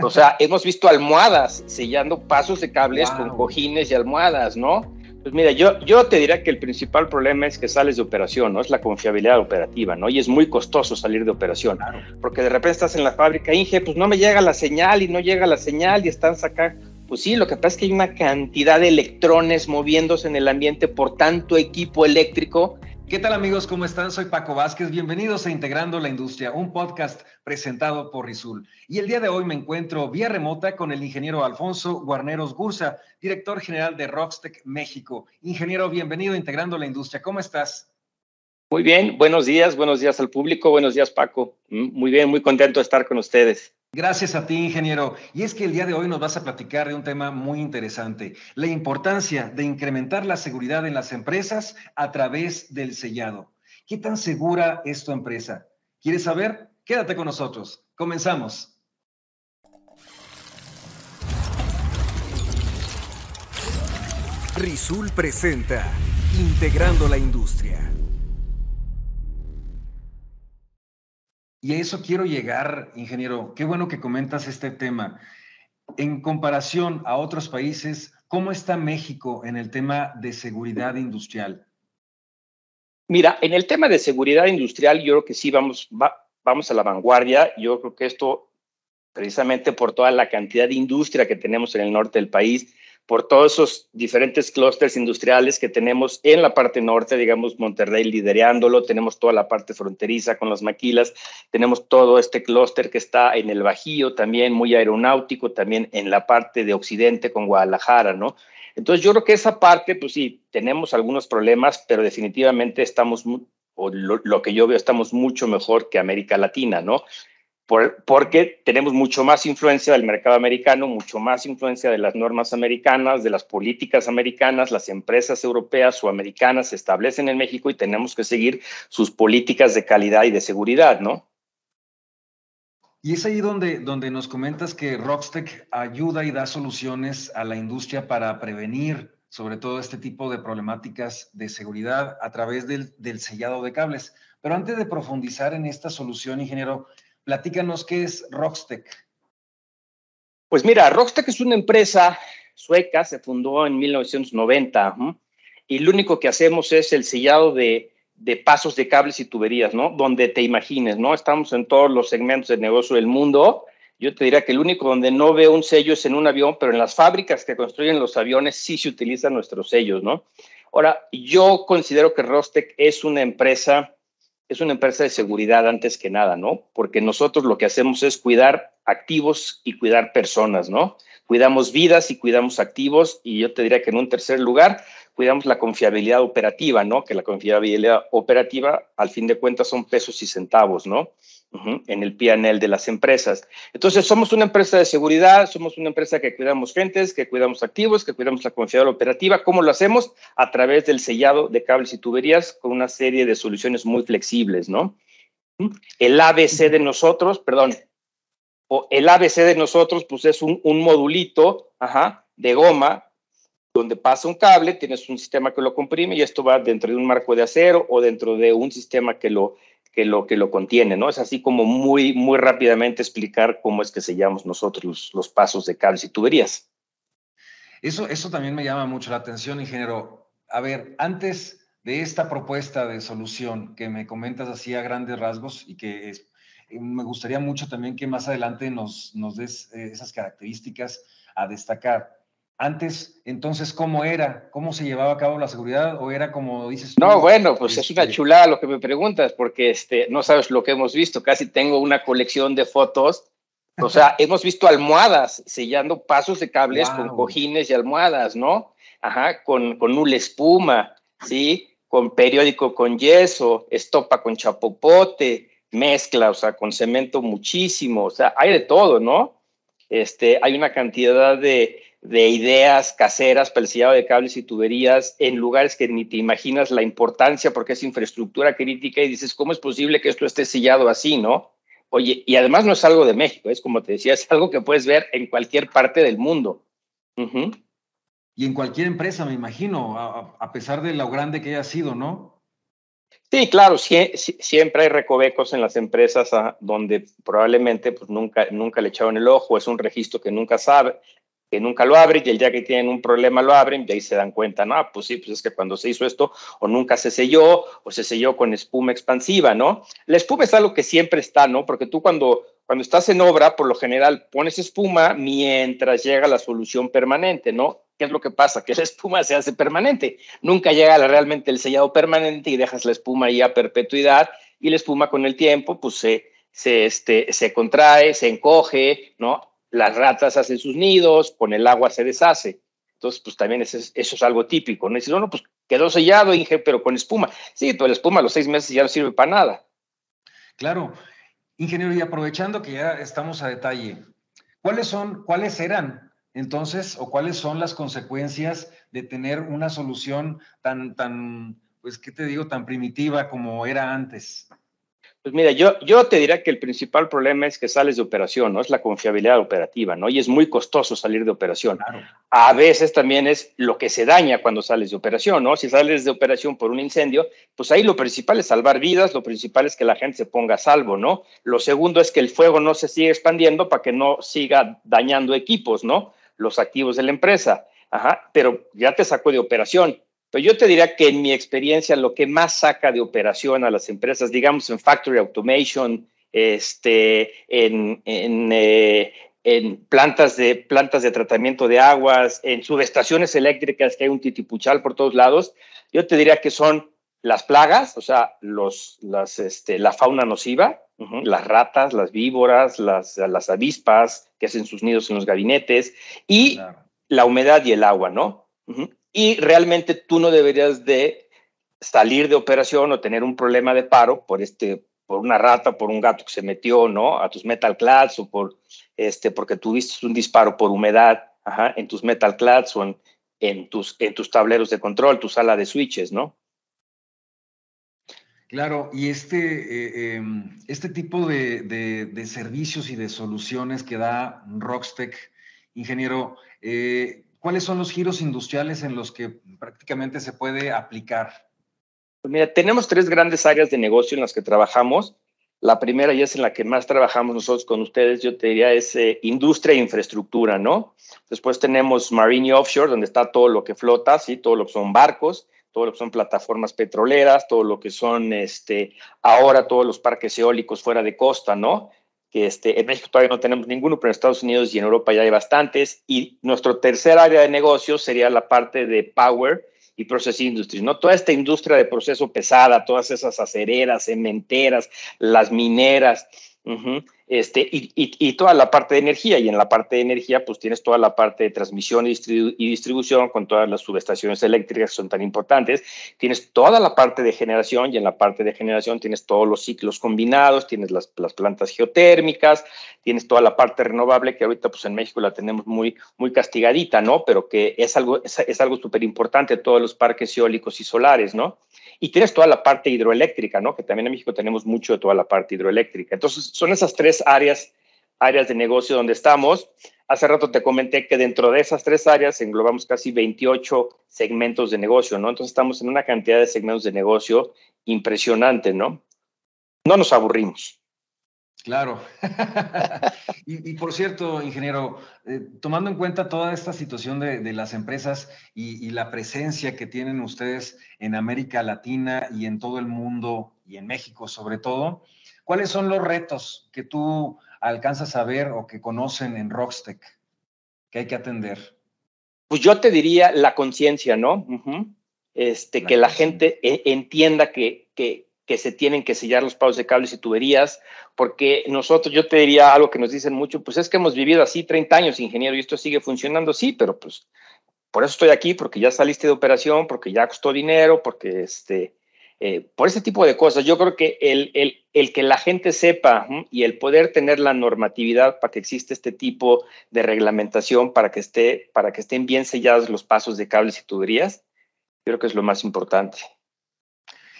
O sea, hemos visto almohadas sellando pasos de cables con cojines y almohadas, ¿no? Pues mira, yo, yo te diría que el principal problema es que sales de operación, ¿no? Es la confiabilidad operativa, ¿no? Y es muy costoso salir de operación, porque de repente estás en la fábrica, Inge, pues no me llega la señal y no llega la señal y están sacando. Pues sí, lo que pasa es que hay una cantidad de electrones moviéndose en el ambiente por tanto equipo eléctrico ¿Qué tal amigos? ¿Cómo están? Soy Paco Vázquez. Bienvenidos a Integrando la Industria, un podcast presentado por Rizul. Y el día de hoy me encuentro vía remota con el ingeniero Alfonso Guarneros Gursa, director general de Rockstech México. Ingeniero, bienvenido a Integrando la Industria. ¿Cómo estás? Muy bien, buenos días, buenos días al público, buenos días Paco. Mm, muy bien, muy contento de estar con ustedes. Gracias a ti, ingeniero. Y es que el día de hoy nos vas a platicar de un tema muy interesante, la importancia de incrementar la seguridad en las empresas a través del sellado. ¿Qué tan segura es tu empresa? ¿Quieres saber? Quédate con nosotros. Comenzamos. Rizul presenta Integrando la Industria. Y a eso quiero llegar, ingeniero. Qué bueno que comentas este tema. En comparación a otros países, ¿cómo está México en el tema de seguridad industrial? Mira, en el tema de seguridad industrial, yo creo que sí vamos, vamos a la vanguardia. Yo creo que esto, precisamente por toda la cantidad de industria que tenemos en el norte del país, por todos esos diferentes clústeres industriales que tenemos en la parte norte, digamos Monterrey liderándolo, tenemos toda la parte fronteriza con las maquilas, tenemos todo este clúster que está en el Bajío también, muy aeronáutico, también en la parte de occidente con Guadalajara, ¿no? Entonces yo creo que esa parte, pues sí, tenemos algunos problemas, pero definitivamente estamos, o lo, lo que yo veo, estamos mucho mejor que América Latina, ¿no? Porque tenemos mucho más influencia del mercado americano, mucho más influencia de las normas americanas, de las políticas americanas, las empresas europeas o americanas se establecen en México y tenemos que seguir sus políticas de calidad y de seguridad, ¿no? Y es ahí donde, donde nos comentas que Rockstech ayuda y da soluciones a la industria para prevenir sobre todo este tipo de problemáticas de seguridad a través del, del sellado de cables. Pero antes de profundizar en esta solución, ingeniero, Platícanos qué es Rockstech. Pues mira, Rockstech es una empresa sueca, se fundó en 1990 y lo único que hacemos es el sellado de, de, pasos de cables y tuberías, ¿no? Donde te imagines, ¿no? Estamos en todos los segmentos de negocio del mundo. Yo te diría que el único donde no veo un sello es en un avión, pero en las fábricas que construyen los aviones sí se utilizan nuestros sellos, ¿no? Ahora, yo considero que Rostec es una empresa es una empresa de seguridad antes que nada, ¿no? Porque nosotros lo que hacemos es cuidar activos y cuidar personas, ¿no? Cuidamos vidas y cuidamos activos y yo te diría que en un tercer lugar cuidamos la confiabilidad operativa, ¿no? Que la confiabilidad operativa al fin de cuentas son pesos y centavos, ¿no? En el PNL de las empresas. Entonces, somos una empresa de seguridad, somos una empresa que cuidamos gentes, que cuidamos activos, que cuidamos la confiabilidad operativa. ¿Cómo lo hacemos? A través del sellado de cables y tuberías con una serie de soluciones muy flexibles, ¿no? El ABC de nosotros, perdón, o el ABC de nosotros, pues es un, un modulito, ajá, de goma donde pasa un cable, tienes un sistema que lo comprime y esto va dentro de un marco de acero o dentro de un sistema que lo, que lo, que lo contiene, ¿no? Es así como muy, muy rápidamente explicar cómo es que sellamos nosotros los, pasos de cables y tuberías. Eso, eso también me llama mucho la atención, ingeniero. A ver, antes de esta propuesta de solución que me comentas así a grandes rasgos y que es, me gustaría mucho también que más adelante nos, nos des eh, esas características a destacar. Antes, entonces, ¿cómo era? ¿Cómo se llevaba a cabo la seguridad? ¿O era como dices tú? No, bueno, pues es una este chulada lo que me preguntas, porque este, no sabes lo que hemos visto. Casi tengo una colección de fotos. O sea, hemos visto almohadas sellando pasos de cables con cojines y almohadas, ¿no? Ajá, con, con una espuma, ¿sí? Con periódico con yeso, estopa con chapopote, mezcla, o sea, con cemento muchísimo. O sea, hay de todo, ¿no? Este, hay una cantidad de de ideas caseras para el sellado de cables y tuberías en lugares que ni te imaginas la importancia porque es infraestructura crítica y dices, ¿cómo es posible que esto esté sellado así, no? Oye, y además no es algo de México, es como te decía, es algo que puedes ver en cualquier parte del mundo. Y en cualquier empresa, me imagino, a, pesar de lo grande que haya sido, ¿no? Sí, claro, siempre hay recovecos en las empresas ah, donde probablemente pues, nunca, nunca le echaron el ojo, es un registro que nunca sabe, que nunca lo abren y el día que tienen un problema lo abren y ahí se dan cuenta, no, pues sí, pues es que cuando se hizo esto o nunca se selló o se selló con espuma expansiva, ¿no? La espuma es algo que siempre está, ¿no? Porque tú cuando, cuando estás en obra, por lo general pones espuma mientras llega la solución permanente, ¿no? ¿Qué es lo que pasa? Que la espuma se hace permanente. Nunca llega realmente el sellado permanente y dejas la espuma ahí a perpetuidad y la espuma con el tiempo pues se, se, este, se contrae, se encoge, ¿no? Las ratas hacen sus nidos, con el agua se deshace. Entonces, pues también eso es, algo típico. No dices, no, pues quedó sellado, Inge, pero con espuma. Sí, toda la espuma a los seis meses ya no sirve para nada. Claro. Ingeniero, y aprovechando que ya estamos a detalle, ¿cuáles son, cuáles eran entonces, o cuáles son las consecuencias de tener una solución tan, tan, pues, ¿qué te digo?, tan primitiva como era antes. Pues mira, yo, yo te diría que el principal problema es que sales de operación, ¿no? Es la confiabilidad operativa, ¿no? Y es muy costoso salir de operación. A veces también es lo que se daña cuando sales de operación, ¿no? Si sales de operación por un incendio, pues ahí lo principal es salvar vidas, lo principal es que la gente se ponga a salvo, ¿no? Lo segundo es que el fuego no se siga expandiendo para que no siga dañando equipos, ¿no? los activos de la empresa. Ajá, pero ya te sacó de operación. Pero yo te diría que en mi experiencia lo que más saca de operación a las empresas, digamos en factory automation, este, en, en, eh, en plantas, de, plantas de tratamiento de aguas, en subestaciones eléctricas que hay un titipuchal por todos lados, yo te diría que son las plagas, o sea, los, las, este, la fauna nociva, las ratas, las víboras, las, las, avispas que hacen sus nidos en los gabinetes y la humedad y el agua, ¿no? Y realmente tú no deberías de salir de operación o tener un problema de paro por este por una rata, por un gato que se metió, ¿no? A tus metal clads o por este porque tuviste un disparo por humedad, en tus metal clads o en, tus en tus tableros de control, tu sala de switches, ¿no? Claro, y este, eh, em, este tipo de, servicios y de soluciones que da Rockstech, ingeniero, eh, ¿cuáles son los giros industriales en los que prácticamente se puede aplicar? Pues mira, tenemos tres grandes áreas de negocio en las que trabajamos. La primera y es en la que más trabajamos nosotros con ustedes, yo te diría, es eh, industria e infraestructura, ¿no? Después tenemos marine offshore, donde está todo lo que flota, ¿sí? Todo lo que son barcos todo lo que son plataformas petroleras, todo lo que son este, ahora todos los parques eólicos fuera de costa, ¿no? Que este, en México todavía no tenemos ninguno, pero en Estados Unidos y en Europa ya hay bastantes. Y nuestro tercer área de negocio sería la parte de power y processing industries, ¿no? Toda esta industria de proceso pesada, todas esas acereras, cementeras, las mineras, este, y, toda la parte de energía. Y en la parte de energía, pues tienes toda la parte de transmisión y, distribución con todas las subestaciones eléctricas que son tan importantes. Tienes toda la parte de generación y en la parte de generación tienes todos los ciclos combinados, tienes las, plantas geotérmicas, tienes toda la parte renovable que ahorita pues en México la tenemos muy, muy castigadita, ¿no? Pero que es algo, es, es algo súper importante, todos los parques eólicos y solares, ¿no? Y tienes toda la parte hidroeléctrica, ¿no? Que también en México tenemos mucho de toda la parte hidroeléctrica. Entonces, son esas tres áreas, áreas de negocio donde estamos. Hace rato te comenté que dentro de esas tres áreas englobamos casi 28 segmentos de negocio, ¿no? Entonces, estamos en una cantidad de segmentos de negocio impresionante, ¿no? No nos aburrimos. Claro. y, por cierto, ingeniero, eh, tomando en cuenta toda esta situación de, las empresas y, la presencia que tienen ustedes en América Latina y en todo el mundo y en México sobre todo, ¿cuáles son los retos que tú alcanzas a ver o que conocen en Rockstech que hay que atender? Pues yo te diría la conciencia, ¿no? este, que la gente e, entienda que, que, que se tienen que sellar los pagos de cables y tuberías, porque nosotros, yo te diría algo que nos dicen mucho, pues es que hemos vivido así 30 años, ingeniero, y esto sigue funcionando, sí, pero pues por eso estoy aquí, porque ya saliste de operación, porque ya costó dinero, porque este, eh, por ese tipo de cosas. Yo creo que el, el, el que la gente sepa y el poder tener la normatividad para que exista este tipo de reglamentación, para que, esté, para que estén bien sellados los pasos de cables y tuberías, creo que es lo más importante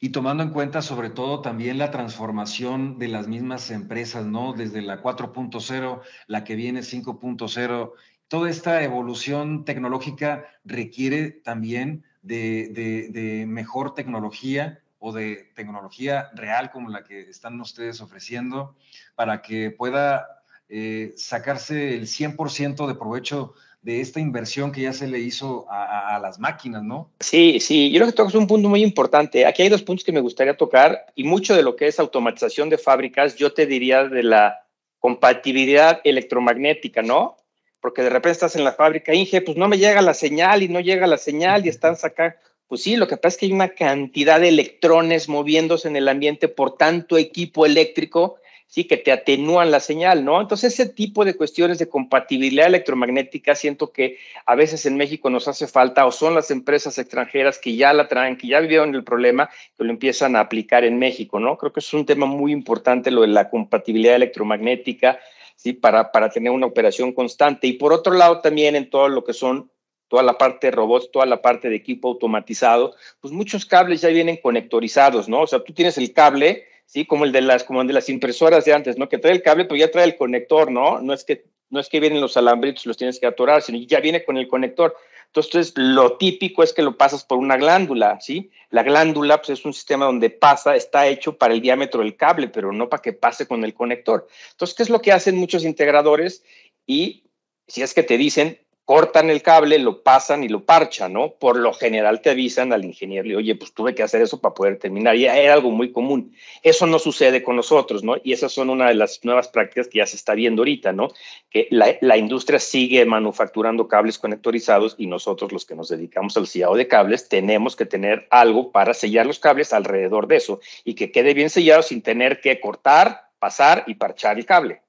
y tomando en cuenta sobre todo también la transformación de las mismas empresas, ¿no? Desde la 4.0, la que viene 5.0, toda esta evolución tecnológica requiere también de, mejor tecnología o de tecnología real como la que están ustedes ofreciendo para que pueda eh, sacarse el 100% de provecho de esta inversión que ya se le hizo a, las máquinas, ¿no? Sí, sí, yo creo que tocas un punto muy importante. Aquí hay dos puntos que me gustaría tocar y mucho de lo que es automatización de fábricas, yo te diría de la compatibilidad electromagnética, ¿no? Porque de repente estás en la fábrica, Inge, pues no me llega la señal y no llega la señal y están sacando. Pues sí, lo que pasa es que hay una cantidad de electrones moviéndose en el ambiente por tanto equipo eléctrico sí, que te atenúan la señal, ¿no? Entonces, ese tipo de cuestiones de compatibilidad electromagnética siento que a veces en México nos hace falta o son las empresas extranjeras que ya la traen, que ya vivieron el problema, que lo empiezan a aplicar en México, ¿no? Creo que es un tema muy importante lo de la compatibilidad electromagnética, ¿sí? Para, para tener una operación constante. Y por otro lado, también en todo lo que son toda la parte de robots, toda la parte de equipo automatizado, pues muchos cables ya vienen conectorizados, ¿no? O sea, tú tienes el cable ¿sí? Como el de las, como de las impresoras de antes, ¿no? Que trae el cable, pero ya trae el conector, ¿no? No es que, no es que vienen los alambritos, los tienes que atorar, sino ya viene con el conector. Entonces, lo típico es que lo pasas por una glándula, ¿sí? La glándula pues, es un sistema donde pasa, está hecho para el diámetro del cable, pero no para que pase con el conector. Entonces, ¿qué es lo que hacen muchos integradores? Y si es que te dicen, cortan el cable, lo pasan y lo parchan, ¿no? Por lo general te avisan al ingeniero, oye, pues tuve que hacer eso para poder terminar. Y era algo muy común. Eso no sucede con nosotros, ¿no? Y esas son una de las nuevas prácticas que ya se está viendo ahorita, ¿no? Que la, la industria sigue manufacturando cables conectorizados y nosotros los que nos dedicamos al sellado de cables tenemos que tener algo para sellar los cables alrededor de eso y que quede bien sellado sin tener que cortar, pasar y parchar el cable.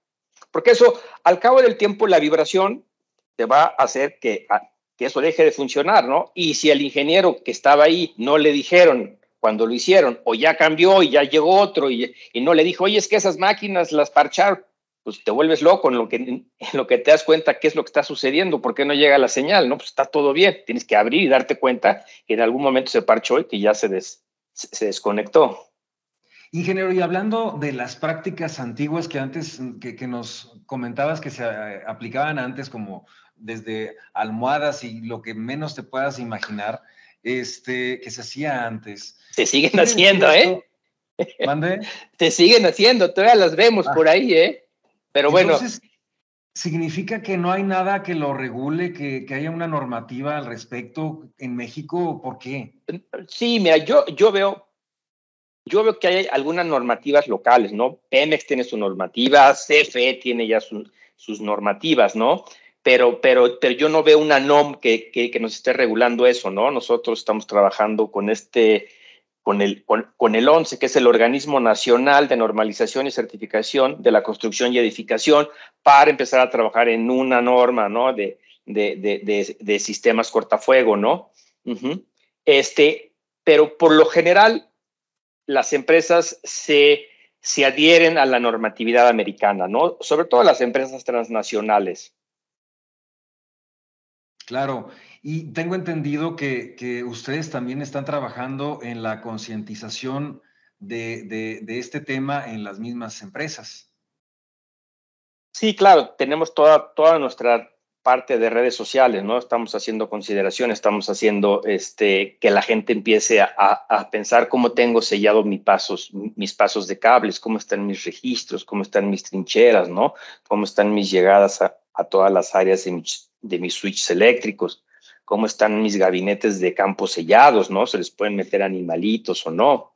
Porque eso, al cabo del tiempo, la vibración te va a hacer que, que eso deje de funcionar, ¿no? Y si el ingeniero que estaba ahí no le dijeron cuando lo hicieron, o ya cambió y ya llegó otro y, y no le dijo, oye, es que esas máquinas las parcharon, pues te vuelves loco en lo, que, lo que te das cuenta qué es lo que está sucediendo, por qué no llega la señal, ¿no? Pues está todo bien, tienes que abrir y darte cuenta que en algún momento se parchó y que ya se, des, se desconectó. Ingeniero, y hablando de las prácticas antiguas que antes, que, que nos comentabas que se eh, aplicaban antes como desde almohadas y lo que menos te puedas imaginar, este, que se hacía antes. Se siguen haciendo, ¿eh? ¿Mande? Se siguen haciendo, todavía las vemos por ah. ahí, ¿eh? Pero Entonces, bueno. ¿Significa que no hay nada que lo regule, que, que, haya una normativa al respecto en México? ¿Por qué? Sí, mira, yo, yo veo, yo veo que hay algunas normativas locales, ¿no? Pemex tiene su normativa, CFE tiene ya sus normativas, ¿no? Pero, pero, pero yo no veo una NOM que, que, nos esté regulando eso, ¿no? Nosotros estamos trabajando con este, con el, con, el 11, que es el Organismo Nacional de Normalización y Certificación de la Construcción y Edificación, para empezar a trabajar en una norma, ¿no? De, de, de, de sistemas cortafuego, ¿no? este, pero por lo general, las empresas se, se adhieren a la normatividad americana, ¿no? Sobre todo las empresas transnacionales. Claro, y tengo entendido que, ustedes también están trabajando en la concientización de, este tema en las mismas empresas. Sí, claro, tenemos toda, toda nuestra parte de redes sociales, ¿no? Estamos haciendo consideración, estamos haciendo este, que la gente empiece a, pensar cómo tengo sellado mis pasos, mis pasos de cables, cómo están mis registros, cómo están mis trincheras, ¿no? Cómo están mis llegadas a, todas las áreas de mis de mis switches eléctricos, cómo están mis gabinetes de campo sellados, ¿no? Se les pueden meter animalitos o no.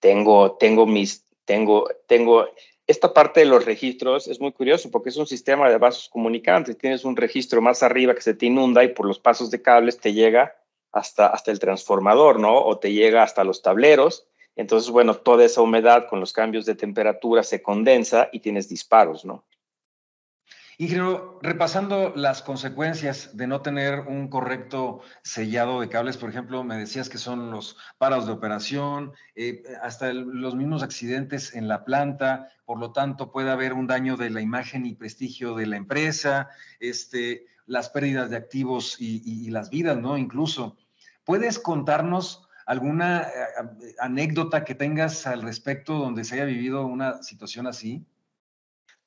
Tengo, tengo mis, tengo, tengo, esta parte de los registros es muy curioso porque es un sistema de vasos comunicantes. Tienes un registro más arriba que se te inunda y por los pasos de cables te llega hasta, hasta el transformador, ¿no? O te llega hasta los tableros. Entonces, bueno, toda esa humedad con los cambios de temperatura se condensa y tienes disparos, ¿no? Ingeniero, repasando las consecuencias de no tener un correcto sellado de cables, por ejemplo, me decías que son los paros de operación, eh, hasta los mismos accidentes en la planta, por lo tanto puede haber un daño de la imagen y prestigio de la empresa, este, las pérdidas de activos y, las vidas, ¿no? Incluso. ¿Puedes contarnos alguna eh, anécdota que tengas al respecto donde se haya vivido una situación así?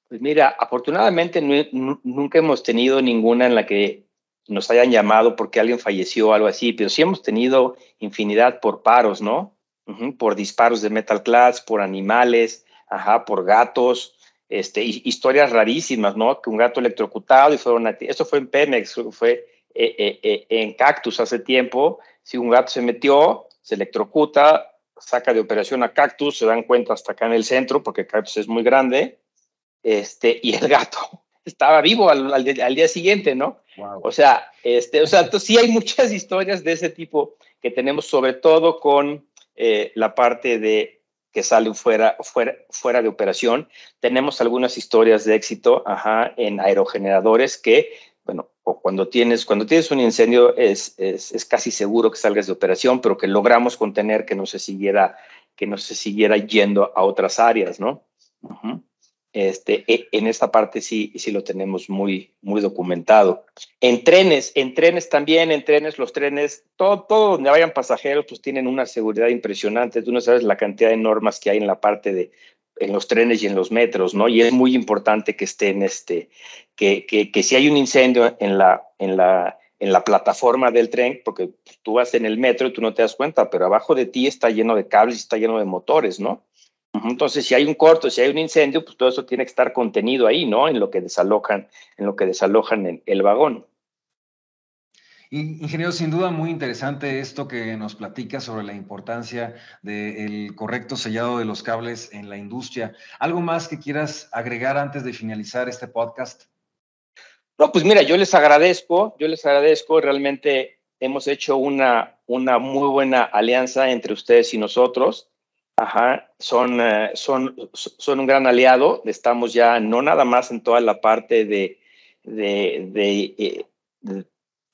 Pues mira, afortunadamente nunca hemos tenido ninguna en la que nos hayan llamado porque alguien falleció o algo así, pero sí hemos tenido infinidad por paros, ¿no? por disparos de metal clads, por animales, ajá, por gatos, este, historias rarísimas, ¿no? Que un gato electrocutado y fueron. Esto fue en Pemex, fue eh, eh, eh, en Cactus hace tiempo. Si un gato se metió, se electrocuta, saca de operación a Cactus, se dan cuenta hasta acá en el centro, porque Cactus es muy grande, este, y el gato estaba vivo al, día siguiente, ¿no? O sea, este, o sea, sí hay muchas historias de ese tipo que tenemos, sobre todo con la parte de que salen fuera, fuera, fuera de operación. Tenemos algunas historias de éxito ajá, en aerogeneradores que, bueno, cuando tienes, cuando tienes un incendio es, es, casi seguro que salgas de operación, pero que logramos contener que no se siguiera, que no se siguiera yendo a otras áreas, ¿no? Este, e, en esta parte sí, sí lo tenemos muy, muy documentado. En trenes, en trenes también, en trenes, los trenes, todo, todo donde vayan pasajeros, pues tienen una seguridad impresionante. Tú no sabes la cantidad de normas que hay en la parte de, en los trenes y en los metros, ¿no? Y es muy importante que estén, este, que, que, que si hay un incendio en la, en la, en la plataforma del tren, porque tú vas en el metro y tú no te das cuenta, pero abajo de ti está lleno de cables está lleno de motores, ¿no? Entonces, si hay un corto, si hay un incendio, pues todo eso tiene que estar contenido ahí, ¿no? En lo que desalojan, en lo que desalojan el, el vagón. Ingeniero, sin duda muy interesante esto que nos platica sobre la importancia del correcto sellado de los cables en la industria. ¿Algo más que quieras agregar antes de finalizar este podcast? No, pues mira, yo les agradezco, yo les agradezco, realmente hemos hecho una, una muy buena alianza entre ustedes y nosotros. Ajá, son, eh, son, son un gran aliado. Estamos ya no nada más en toda la parte de, de, de,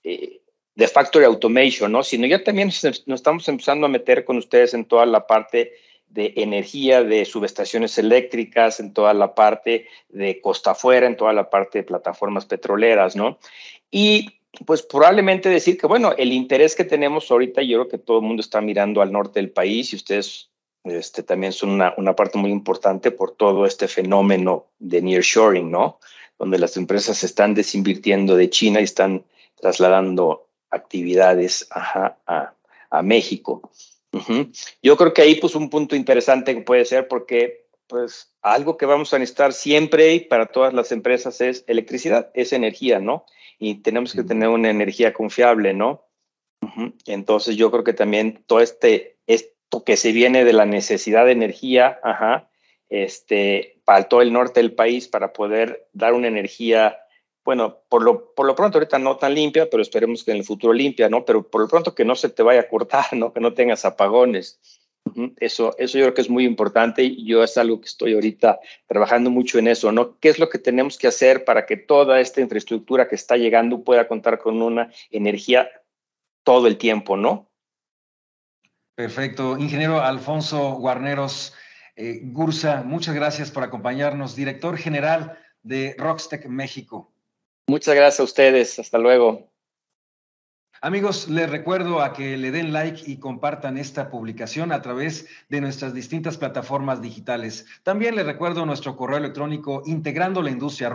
eh, eh, factory automation, ¿no? sino ya también nos, estamos empezando a meter con ustedes en toda la parte de energía, de subestaciones eléctricas, en toda la parte de costa afuera, en toda la parte de plataformas petroleras, ¿no? Y pues probablemente decir que, bueno, el interés que tenemos ahorita, yo creo que todo el mundo está mirando al norte del país y ustedes este, también son una, parte muy importante por todo este fenómeno de nearshoring, ¿no? Donde las empresas se están desinvirtiendo de China y están trasladando actividades a, México. Yo creo que ahí pues un punto interesante que puede ser porque pues algo que vamos a necesitar siempre y para todas las empresas es electricidad, es energía, ¿no? Y tenemos que tener una energía confiable, ¿no? Entonces yo creo que también todo este, este que se viene de la necesidad de energía, ajá, este, para todo el norte del país para poder dar una energía, bueno, por lo, por lo pronto ahorita no tan limpia, pero esperemos que en el futuro limpia, ¿no? Pero por lo pronto que no se te vaya a cortar, ¿no? Que no tengas apagones. Eso, eso yo creo que es muy importante y yo es algo que estoy ahorita trabajando mucho en eso, ¿no? ¿Qué es lo que tenemos que hacer para que toda esta infraestructura que está llegando pueda contar con una energía todo el tiempo, ¿no? Perfecto. Ingeniero Alfonso Guarneros eh, Gursa, muchas gracias por acompañarnos, director general de Rockstech México. Muchas gracias a ustedes. Hasta luego. Amigos, les recuerdo a que le den like y compartan esta publicación a través de nuestras distintas plataformas digitales. También les recuerdo nuestro correo electrónico integrando la industria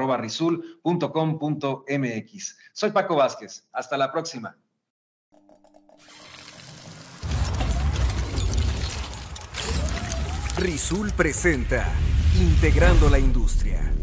Soy Paco Vázquez. Hasta la próxima. Rizul presenta Integrando la Industria.